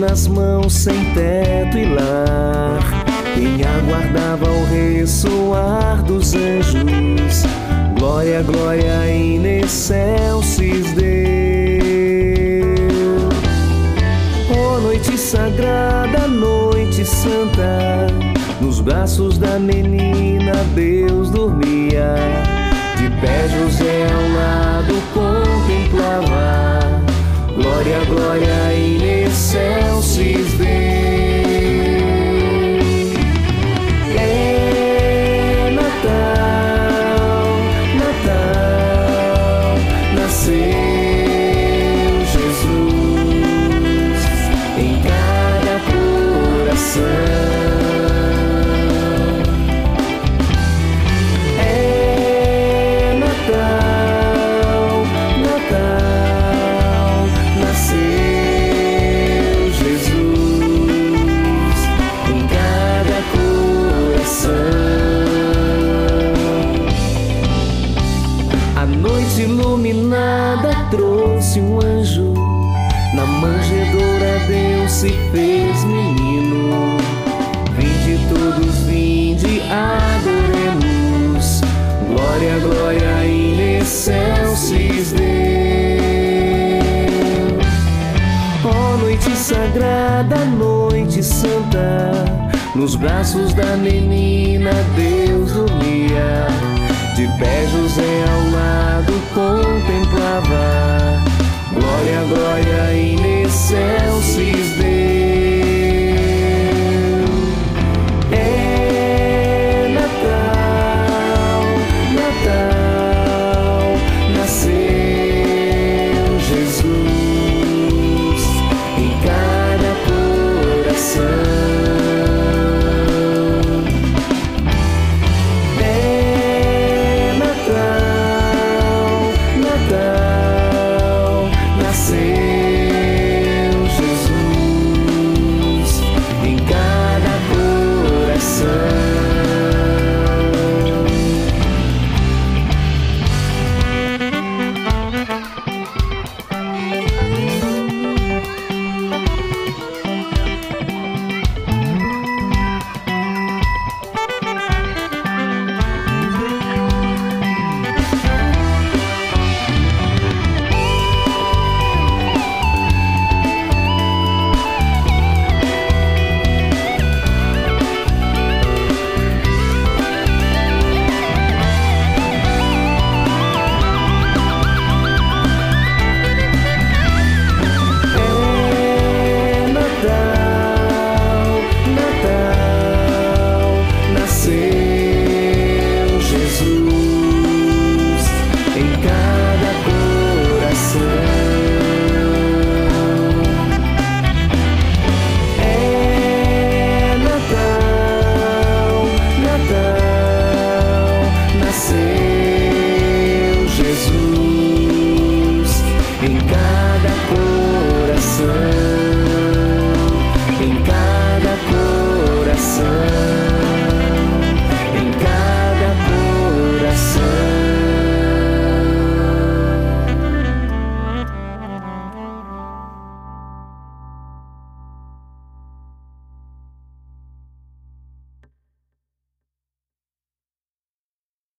nas mãos, sem teto e lar. Quem aguardava o ressoar dos anjos, glória, glória in excelsis Deus. Oh, noite sagrada, noite santa, nos braços da menina Deus dormia. De pé José ao lado contemplava, glória, glória excelsis Deus. Trouxe um anjo. Na manjedoura Deus se fez menino. Vinde todos, vinde, adoremos. Glória, glória in excelsis Deus. Ó noite sagrada, noite santa, nos braços da menina Deus dormia. De pé José